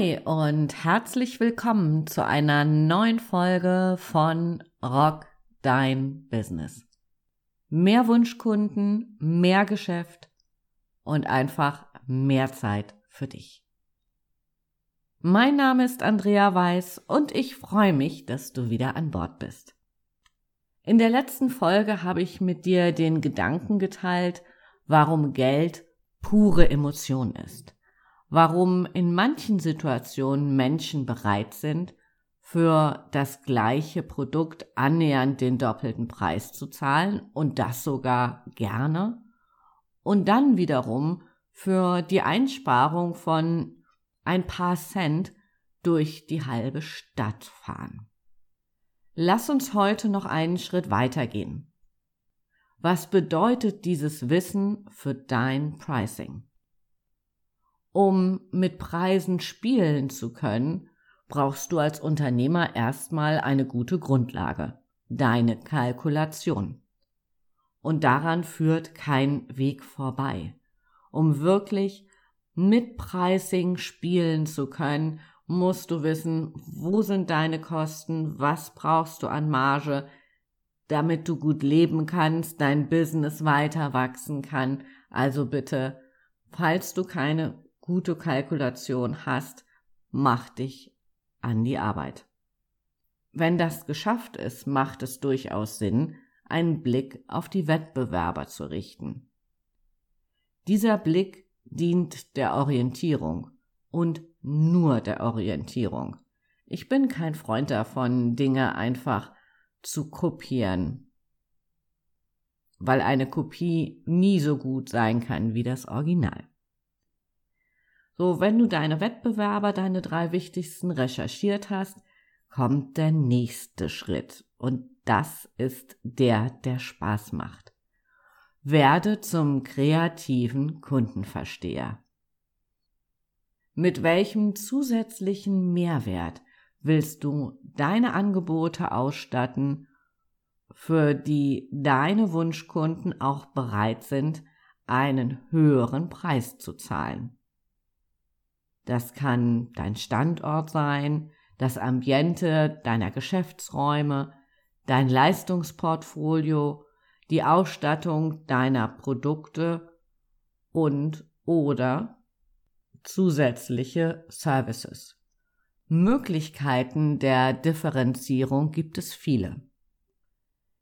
Hi und herzlich willkommen zu einer neuen Folge von Rock Dein Business. Mehr Wunschkunden, mehr Geschäft und einfach mehr Zeit für dich. Mein Name ist Andrea Weiß und ich freue mich, dass du wieder an Bord bist. In der letzten Folge habe ich mit dir den Gedanken geteilt, warum Geld pure Emotion ist warum in manchen Situationen Menschen bereit sind, für das gleiche Produkt annähernd den doppelten Preis zu zahlen und das sogar gerne und dann wiederum für die Einsparung von ein paar Cent durch die halbe Stadt fahren. Lass uns heute noch einen Schritt weitergehen. Was bedeutet dieses Wissen für dein Pricing? Um mit Preisen spielen zu können, brauchst du als Unternehmer erstmal eine gute Grundlage, deine Kalkulation. Und daran führt kein Weg vorbei. Um wirklich mit Pricing spielen zu können, musst du wissen, wo sind deine Kosten, was brauchst du an Marge, damit du gut leben kannst, dein Business weiter wachsen kann. Also bitte, falls du keine gute Kalkulation hast, mach dich an die Arbeit. Wenn das geschafft ist, macht es durchaus Sinn, einen Blick auf die Wettbewerber zu richten. Dieser Blick dient der Orientierung und nur der Orientierung. Ich bin kein Freund davon, Dinge einfach zu kopieren, weil eine Kopie nie so gut sein kann wie das Original. So, wenn du deine Wettbewerber, deine drei wichtigsten recherchiert hast, kommt der nächste Schritt. Und das ist der, der Spaß macht. Werde zum kreativen Kundenversteher. Mit welchem zusätzlichen Mehrwert willst du deine Angebote ausstatten, für die deine Wunschkunden auch bereit sind, einen höheren Preis zu zahlen? Das kann dein Standort sein, das Ambiente deiner Geschäftsräume, dein Leistungsportfolio, die Ausstattung deiner Produkte und oder zusätzliche Services. Möglichkeiten der Differenzierung gibt es viele.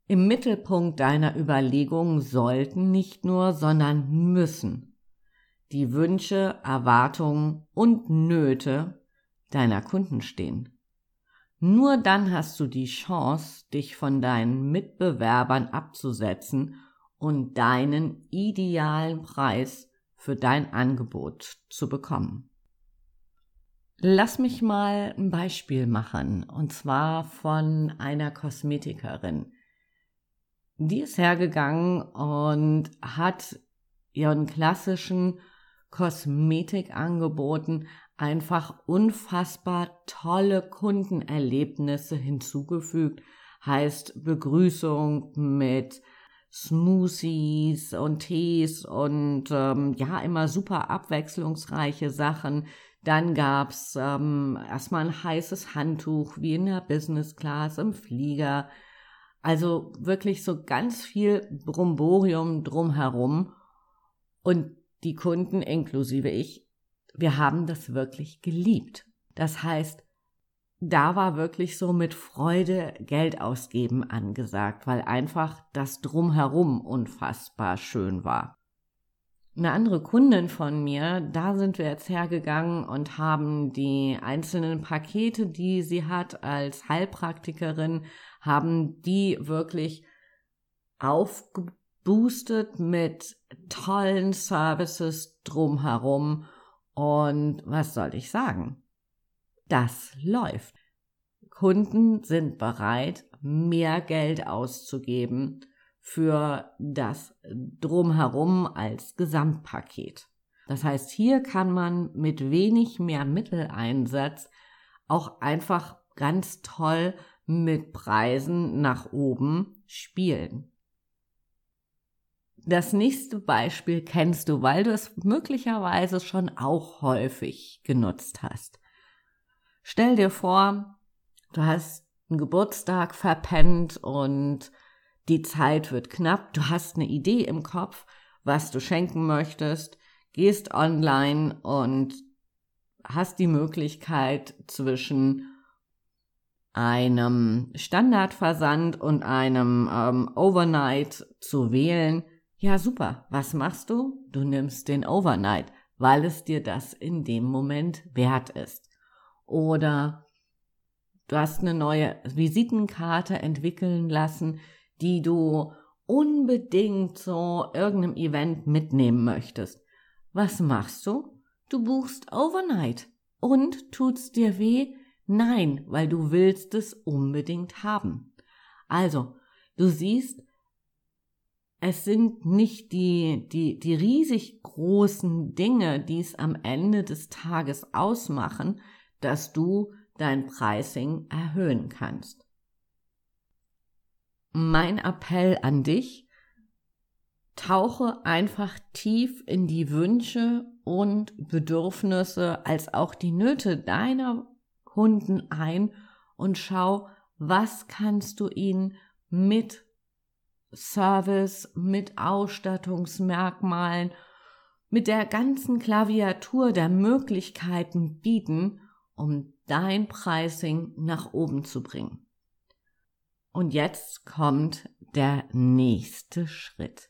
Im Mittelpunkt deiner Überlegungen sollten nicht nur, sondern müssen die Wünsche, Erwartungen und Nöte deiner Kunden stehen. Nur dann hast du die Chance, dich von deinen Mitbewerbern abzusetzen und deinen idealen Preis für dein Angebot zu bekommen. Lass mich mal ein Beispiel machen, und zwar von einer Kosmetikerin. Die ist hergegangen und hat ihren klassischen Kosmetikangeboten einfach unfassbar tolle Kundenerlebnisse hinzugefügt. Heißt Begrüßung mit Smoothies und Tees und ähm, ja, immer super abwechslungsreiche Sachen. Dann gab's ähm, erstmal ein heißes Handtuch wie in der Business Class im Flieger. Also wirklich so ganz viel Bromborium drumherum. Und die Kunden inklusive ich, wir haben das wirklich geliebt. Das heißt, da war wirklich so mit Freude Geld ausgeben angesagt, weil einfach das drumherum unfassbar schön war. Eine andere Kundin von mir, da sind wir jetzt hergegangen und haben die einzelnen Pakete, die sie hat als Heilpraktikerin, haben die wirklich aufgebaut boostet mit tollen Services drumherum. Und was soll ich sagen? Das läuft. Kunden sind bereit, mehr Geld auszugeben für das drumherum als Gesamtpaket. Das heißt, hier kann man mit wenig mehr Mitteleinsatz auch einfach ganz toll mit Preisen nach oben spielen. Das nächste Beispiel kennst du, weil du es möglicherweise schon auch häufig genutzt hast. Stell dir vor, du hast einen Geburtstag verpennt und die Zeit wird knapp, du hast eine Idee im Kopf, was du schenken möchtest, gehst online und hast die Möglichkeit zwischen einem Standardversand und einem ähm, Overnight zu wählen. Ja, super. Was machst du? Du nimmst den Overnight, weil es dir das in dem Moment wert ist. Oder du hast eine neue Visitenkarte entwickeln lassen, die du unbedingt zu irgendeinem Event mitnehmen möchtest. Was machst du? Du buchst Overnight. Und tut's dir weh? Nein, weil du willst es unbedingt haben. Also, du siehst, es sind nicht die, die, die riesig großen Dinge, die es am Ende des Tages ausmachen, dass du dein Pricing erhöhen kannst. Mein Appell an dich, tauche einfach tief in die Wünsche und Bedürfnisse als auch die Nöte deiner Kunden ein und schau, was kannst du ihnen mit Service, mit Ausstattungsmerkmalen, mit der ganzen Klaviatur der Möglichkeiten bieten, um dein Pricing nach oben zu bringen. Und jetzt kommt der nächste Schritt.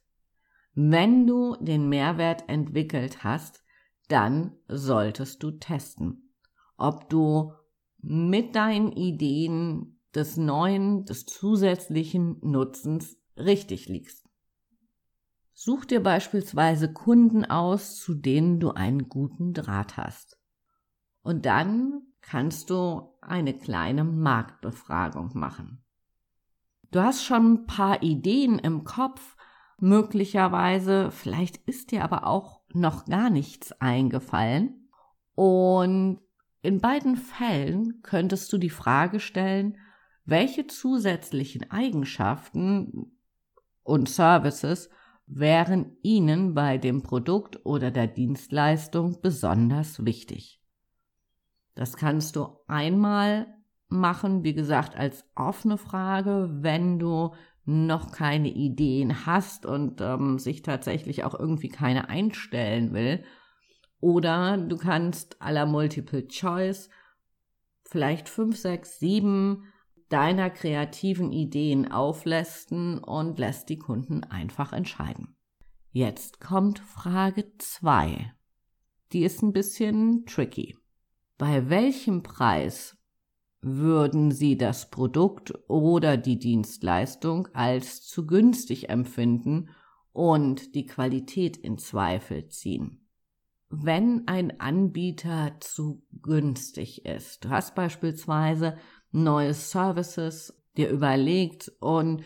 Wenn du den Mehrwert entwickelt hast, dann solltest du testen, ob du mit deinen Ideen des neuen, des zusätzlichen Nutzens richtig liegst. Such dir beispielsweise Kunden aus, zu denen du einen guten Draht hast. Und dann kannst du eine kleine Marktbefragung machen. Du hast schon ein paar Ideen im Kopf, möglicherweise, vielleicht ist dir aber auch noch gar nichts eingefallen. Und in beiden Fällen könntest du die Frage stellen, welche zusätzlichen Eigenschaften und Services wären Ihnen bei dem Produkt oder der Dienstleistung besonders wichtig. Das kannst du einmal machen, wie gesagt, als offene Frage, wenn du noch keine Ideen hast und ähm, sich tatsächlich auch irgendwie keine einstellen will. Oder du kannst aller Multiple Choice vielleicht fünf, sechs, sieben deiner kreativen Ideen auflästen und lässt die Kunden einfach entscheiden. Jetzt kommt Frage zwei. Die ist ein bisschen tricky. Bei welchem Preis würden Sie das Produkt oder die Dienstleistung als zu günstig empfinden und die Qualität in Zweifel ziehen. Wenn ein Anbieter zu günstig ist, du hast beispielsweise neue Services dir überlegt und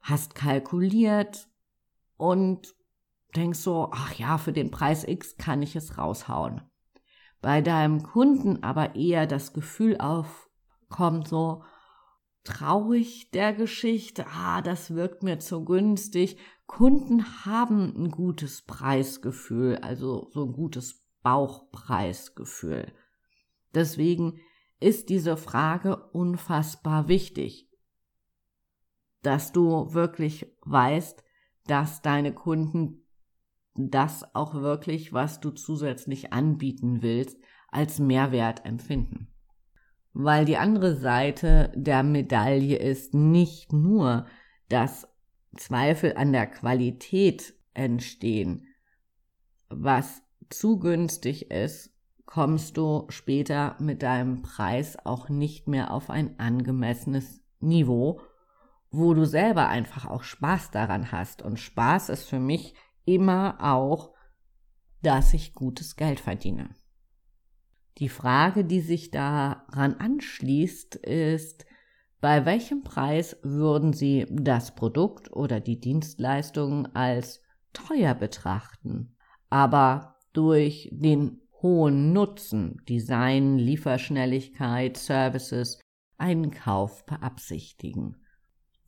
hast kalkuliert und denkst so, ach ja, für den Preis X kann ich es raushauen. Bei deinem Kunden aber eher das Gefühl auf kommt so traurig der Geschichte, ah, das wirkt mir zu günstig. Kunden haben ein gutes Preisgefühl, also so ein gutes Bauchpreisgefühl. Deswegen ist diese Frage unfassbar wichtig, dass du wirklich weißt, dass deine Kunden das auch wirklich, was du zusätzlich anbieten willst, als Mehrwert empfinden weil die andere Seite der Medaille ist nicht nur, dass Zweifel an der Qualität entstehen. Was zu günstig ist, kommst du später mit deinem Preis auch nicht mehr auf ein angemessenes Niveau, wo du selber einfach auch Spaß daran hast. Und Spaß ist für mich immer auch, dass ich gutes Geld verdiene. Die Frage, die sich daran anschließt, ist, bei welchem Preis würden Sie das Produkt oder die Dienstleistung als teuer betrachten, aber durch den hohen Nutzen, Design, Lieferschnelligkeit, Services, einen Kauf beabsichtigen.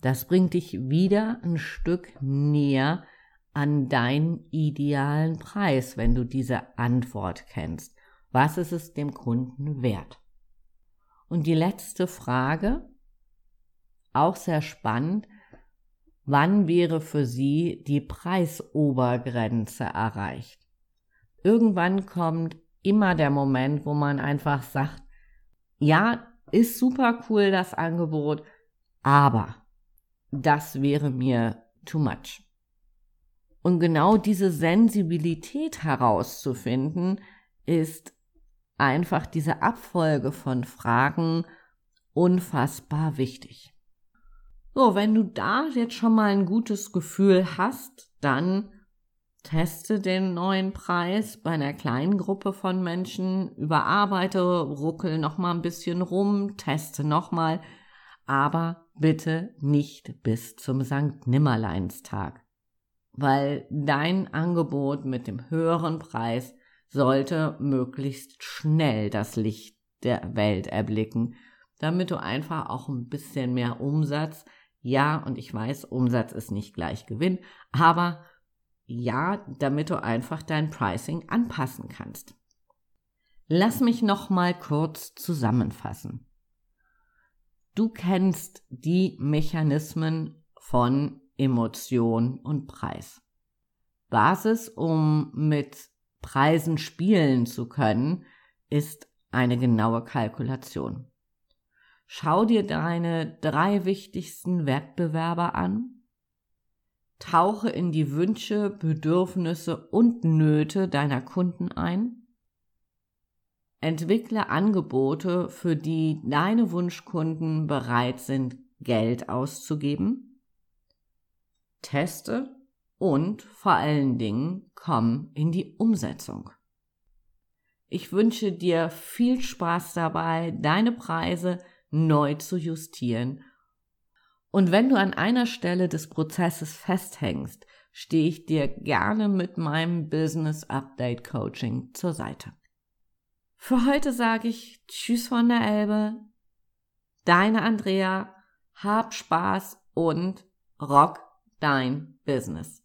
Das bringt dich wieder ein Stück näher an deinen idealen Preis, wenn du diese Antwort kennst. Was ist es dem Kunden wert? Und die letzte Frage, auch sehr spannend, wann wäre für Sie die Preisobergrenze erreicht? Irgendwann kommt immer der Moment, wo man einfach sagt, ja, ist super cool das Angebot, aber das wäre mir too much. Und genau diese Sensibilität herauszufinden, ist einfach diese Abfolge von Fragen unfassbar wichtig. So, wenn du da jetzt schon mal ein gutes Gefühl hast, dann teste den neuen Preis bei einer kleinen Gruppe von Menschen, überarbeite, ruckel noch mal ein bisschen rum, teste noch mal, aber bitte nicht bis zum Sankt Nimmerleinstag, weil dein Angebot mit dem höheren Preis sollte möglichst schnell das Licht der Welt erblicken, damit du einfach auch ein bisschen mehr Umsatz ja, und ich weiß, Umsatz ist nicht gleich Gewinn, aber ja, damit du einfach dein Pricing anpassen kannst. Lass mich noch mal kurz zusammenfassen. Du kennst die Mechanismen von Emotion und Preis. Basis, um mit Preisen spielen zu können, ist eine genaue Kalkulation. Schau dir deine drei wichtigsten Wettbewerber an. Tauche in die Wünsche, Bedürfnisse und Nöte deiner Kunden ein. Entwickle Angebote, für die deine Wunschkunden bereit sind, Geld auszugeben. Teste und vor allen Dingen komm in die Umsetzung. Ich wünsche dir viel Spaß dabei, deine Preise neu zu justieren. Und wenn du an einer Stelle des Prozesses festhängst, stehe ich dir gerne mit meinem Business Update Coaching zur Seite. Für heute sage ich Tschüss von der Elbe, deine Andrea, hab Spaß und rock dein Business.